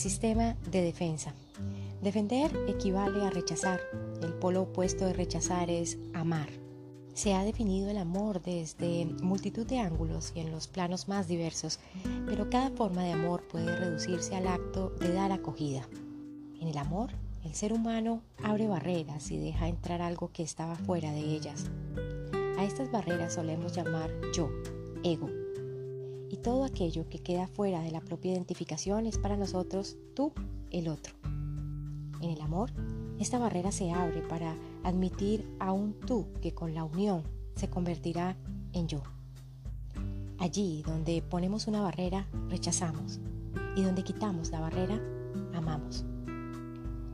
sistema de defensa. Defender equivale a rechazar. El polo opuesto de rechazar es amar. Se ha definido el amor desde multitud de ángulos y en los planos más diversos, pero cada forma de amor puede reducirse al acto de dar acogida. En el amor, el ser humano abre barreras y deja entrar algo que estaba fuera de ellas. A estas barreras solemos llamar yo, ego. Y todo aquello que queda fuera de la propia identificación es para nosotros tú, el otro. En el amor, esta barrera se abre para admitir a un tú que con la unión se convertirá en yo. Allí donde ponemos una barrera, rechazamos. Y donde quitamos la barrera, amamos.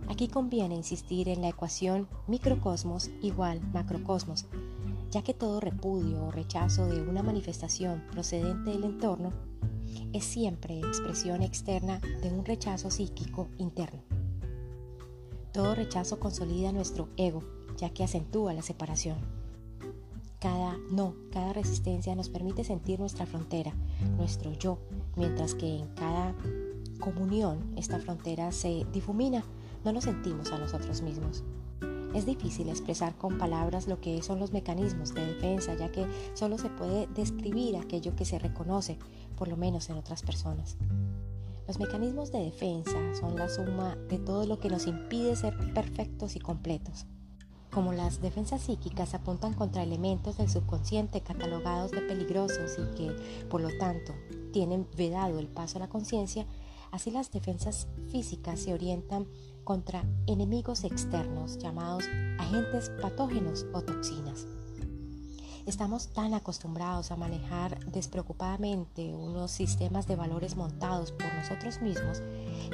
Aquí conviene insistir en la ecuación microcosmos igual macrocosmos, ya que todo repudio o rechazo de una manifestación procedente del entorno es siempre expresión externa de un rechazo psíquico interno. Todo rechazo consolida nuestro ego, ya que acentúa la separación. Cada no, cada resistencia nos permite sentir nuestra frontera, nuestro yo, mientras que en cada comunión esta frontera se difumina, no nos sentimos a nosotros mismos. Es difícil expresar con palabras lo que son los mecanismos de defensa, ya que solo se puede describir aquello que se reconoce, por lo menos en otras personas. Los mecanismos de defensa son la suma de todo lo que nos impide ser perfectos y completos. Como las defensas psíquicas apuntan contra elementos del subconsciente catalogados de peligrosos y que, por lo tanto, tienen vedado el paso a la conciencia, así las defensas físicas se orientan contra enemigos externos llamados agentes patógenos o toxinas. Estamos tan acostumbrados a manejar despreocupadamente unos sistemas de valores montados por nosotros mismos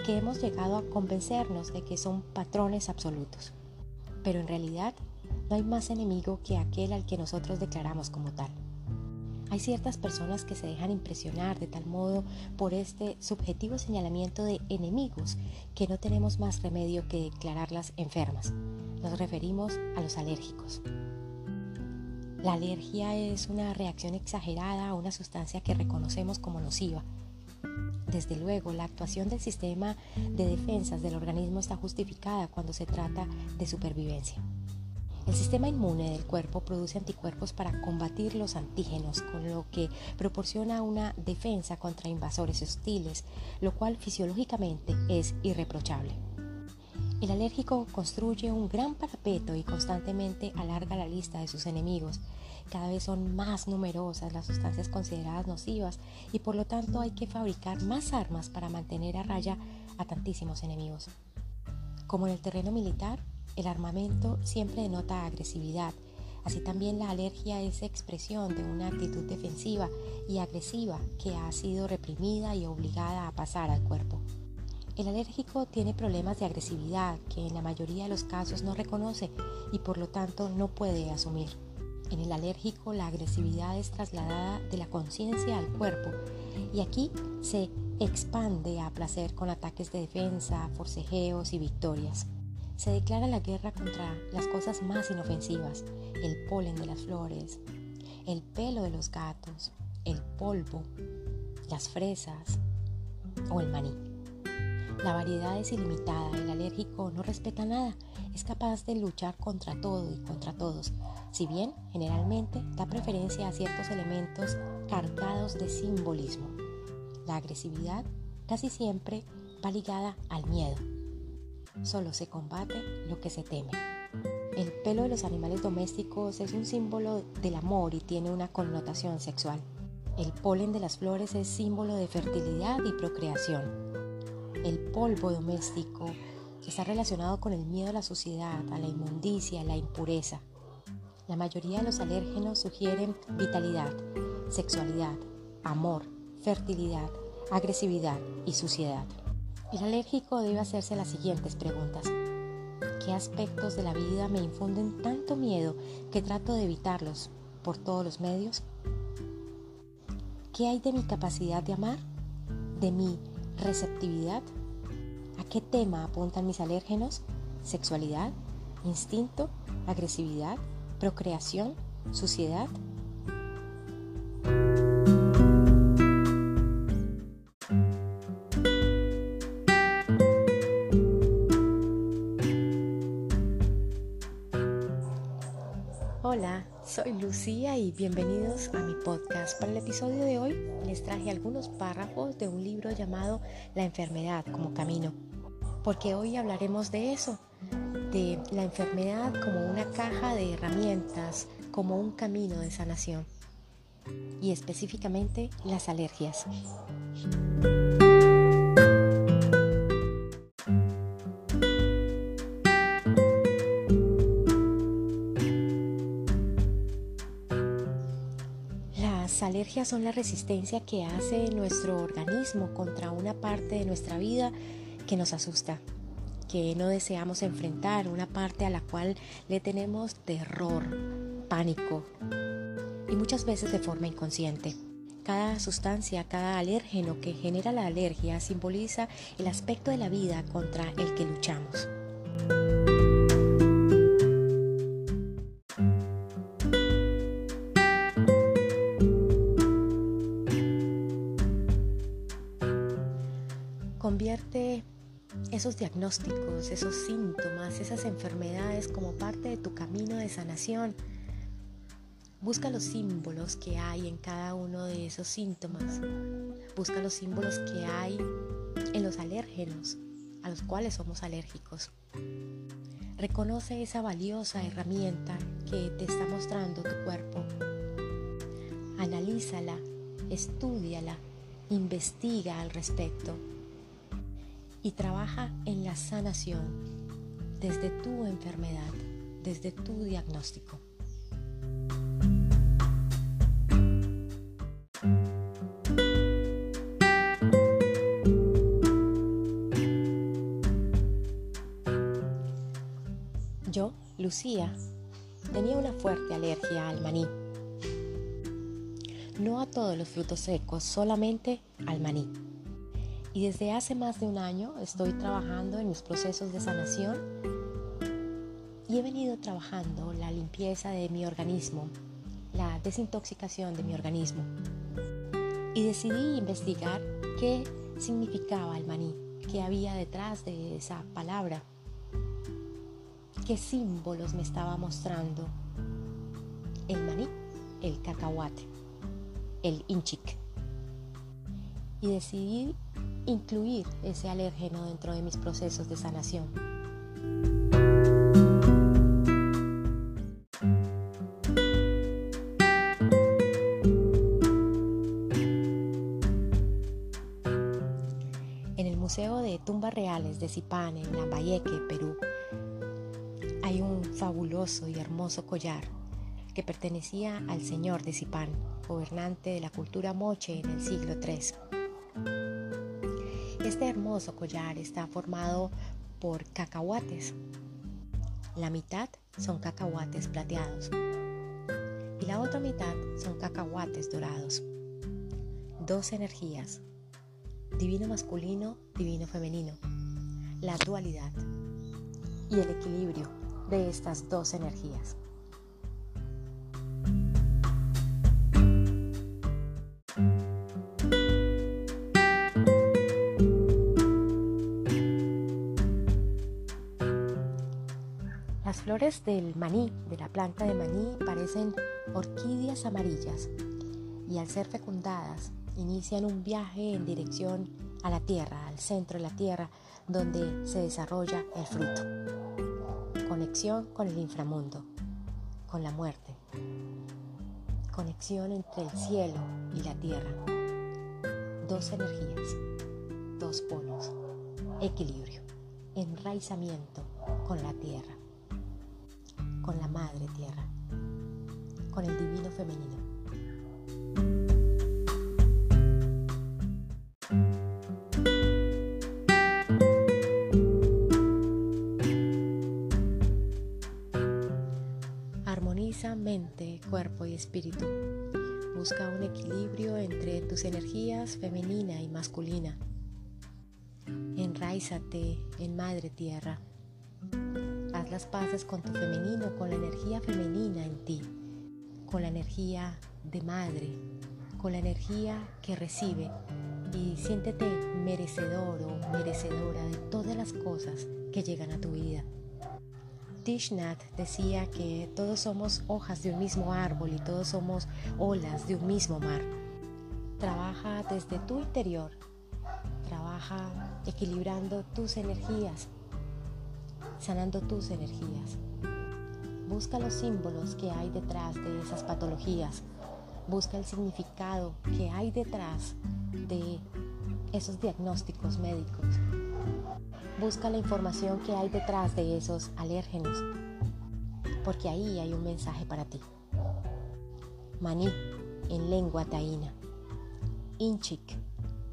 que hemos llegado a convencernos de que son patrones absolutos. Pero en realidad no hay más enemigo que aquel al que nosotros declaramos como tal. Hay ciertas personas que se dejan impresionar de tal modo por este subjetivo señalamiento de enemigos que no tenemos más remedio que declararlas enfermas. Nos referimos a los alérgicos. La alergia es una reacción exagerada a una sustancia que reconocemos como nociva. Desde luego, la actuación del sistema de defensas del organismo está justificada cuando se trata de supervivencia. El sistema inmune del cuerpo produce anticuerpos para combatir los antígenos, con lo que proporciona una defensa contra invasores hostiles, lo cual fisiológicamente es irreprochable. El alérgico construye un gran parapeto y constantemente alarga la lista de sus enemigos. Cada vez son más numerosas las sustancias consideradas nocivas y por lo tanto hay que fabricar más armas para mantener a raya a tantísimos enemigos. Como en el terreno militar, el armamento siempre denota agresividad. Así también la alergia es expresión de una actitud defensiva y agresiva que ha sido reprimida y obligada a pasar al cuerpo. El alérgico tiene problemas de agresividad que en la mayoría de los casos no reconoce y por lo tanto no puede asumir. En el alérgico la agresividad es trasladada de la conciencia al cuerpo y aquí se expande a placer con ataques de defensa, forcejeos y victorias. Se declara la guerra contra las cosas más inofensivas, el polen de las flores, el pelo de los gatos, el polvo, las fresas o el maní. La variedad es ilimitada, el alérgico no respeta nada, es capaz de luchar contra todo y contra todos, si bien generalmente da preferencia a ciertos elementos cargados de simbolismo. La agresividad casi siempre va ligada al miedo. Solo se combate lo que se teme. El pelo de los animales domésticos es un símbolo del amor y tiene una connotación sexual. El polen de las flores es símbolo de fertilidad y procreación. El polvo doméstico está relacionado con el miedo a la suciedad, a la inmundicia, a la impureza. La mayoría de los alérgenos sugieren vitalidad, sexualidad, amor, fertilidad, agresividad y suciedad. El alérgico debe hacerse las siguientes preguntas. ¿Qué aspectos de la vida me infunden tanto miedo que trato de evitarlos por todos los medios? ¿Qué hay de mi capacidad de amar? ¿De mi receptividad. ¿A qué tema apuntan mis alérgenos? Sexualidad, instinto, agresividad, procreación, suciedad. Hola, soy Lucía y bienvenidos a mi podcast. Para el episodio de hoy les traje algunos párrafos de un libro llamado La enfermedad como camino, porque hoy hablaremos de eso, de la enfermedad como una caja de herramientas, como un camino de sanación y específicamente las alergias. Son la resistencia que hace nuestro organismo contra una parte de nuestra vida que nos asusta, que no deseamos enfrentar, una parte a la cual le tenemos terror, pánico y muchas veces de forma inconsciente. Cada sustancia, cada alérgeno que genera la alergia simboliza el aspecto de la vida contra el que luchamos. Convierte esos diagnósticos, esos síntomas, esas enfermedades como parte de tu camino de sanación. Busca los símbolos que hay en cada uno de esos síntomas. Busca los símbolos que hay en los alérgenos a los cuales somos alérgicos. Reconoce esa valiosa herramienta que te está mostrando tu cuerpo. Analízala, estudiala, investiga al respecto y trabaja en la sanación desde tu enfermedad, desde tu diagnóstico. Yo, Lucía, tenía una fuerte alergia al maní. No a todos los frutos secos, solamente al maní y desde hace más de un año estoy trabajando en mis procesos de sanación y he venido trabajando la limpieza de mi organismo, la desintoxicación de mi organismo. Y decidí investigar qué significaba el maní, qué había detrás de esa palabra, qué símbolos me estaba mostrando el maní, el cacahuate, el inchic. Y decidí incluir ese alérgeno dentro de mis procesos de sanación. En el Museo de Tumbas Reales de Zipán, en Lambayeque, Perú, hay un fabuloso y hermoso collar que pertenecía al señor de Zipán, gobernante de la cultura moche en el siglo III. Este hermoso collar está formado por cacahuates. La mitad son cacahuates plateados y la otra mitad son cacahuates dorados. Dos energías, divino masculino, divino femenino, la dualidad y el equilibrio de estas dos energías. Las flores del maní, de la planta de maní, parecen orquídeas amarillas y al ser fecundadas inician un viaje en dirección a la tierra, al centro de la tierra, donde se desarrolla el fruto. Conexión con el inframundo, con la muerte. Conexión entre el cielo y la tierra. Dos energías, dos polos, equilibrio, enraizamiento con la tierra con la Madre Tierra, con el Divino Femenino. Armoniza mente, cuerpo y espíritu. Busca un equilibrio entre tus energías femenina y masculina. Enraízate en Madre Tierra las paces con tu femenino, con la energía femenina en ti, con la energía de madre, con la energía que recibe y siéntete merecedor o merecedora de todas las cosas que llegan a tu vida. Thich decía que todos somos hojas de un mismo árbol y todos somos olas de un mismo mar. Trabaja desde tu interior, trabaja equilibrando tus energías, sanando tus energías. Busca los símbolos que hay detrás de esas patologías. Busca el significado que hay detrás de esos diagnósticos médicos. Busca la información que hay detrás de esos alérgenos, porque ahí hay un mensaje para ti. Maní en lengua taína, Inchik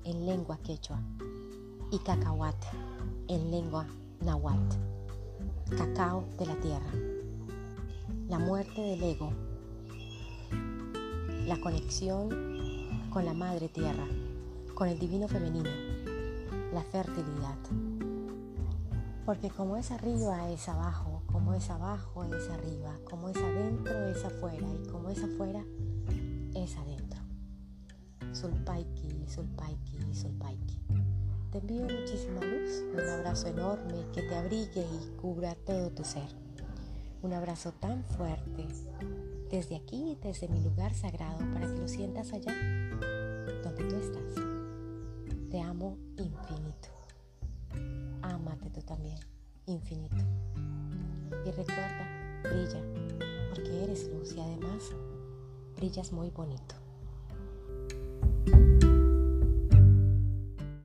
en lengua quechua y cacahuat en lengua nahuatl, cacao de la tierra. La muerte del ego, la conexión con la madre tierra con el divino femenino, la fertilidad. Porque como es arriba es abajo, como es abajo es arriba, como es adentro es afuera y como es afuera es adentro. Sulpaiki, Sulpaiki, Sulpaiki. Te envío muchísima luz, un abrazo enorme que te abrigue y cubra todo tu ser. Un abrazo tan fuerte desde aquí, desde mi lugar sagrado, para que lo sientas allá, donde tú estás. Te amo infinito. Ámate tú también, infinito. Y recuerda, brilla, porque eres luz y además brillas muy bonito.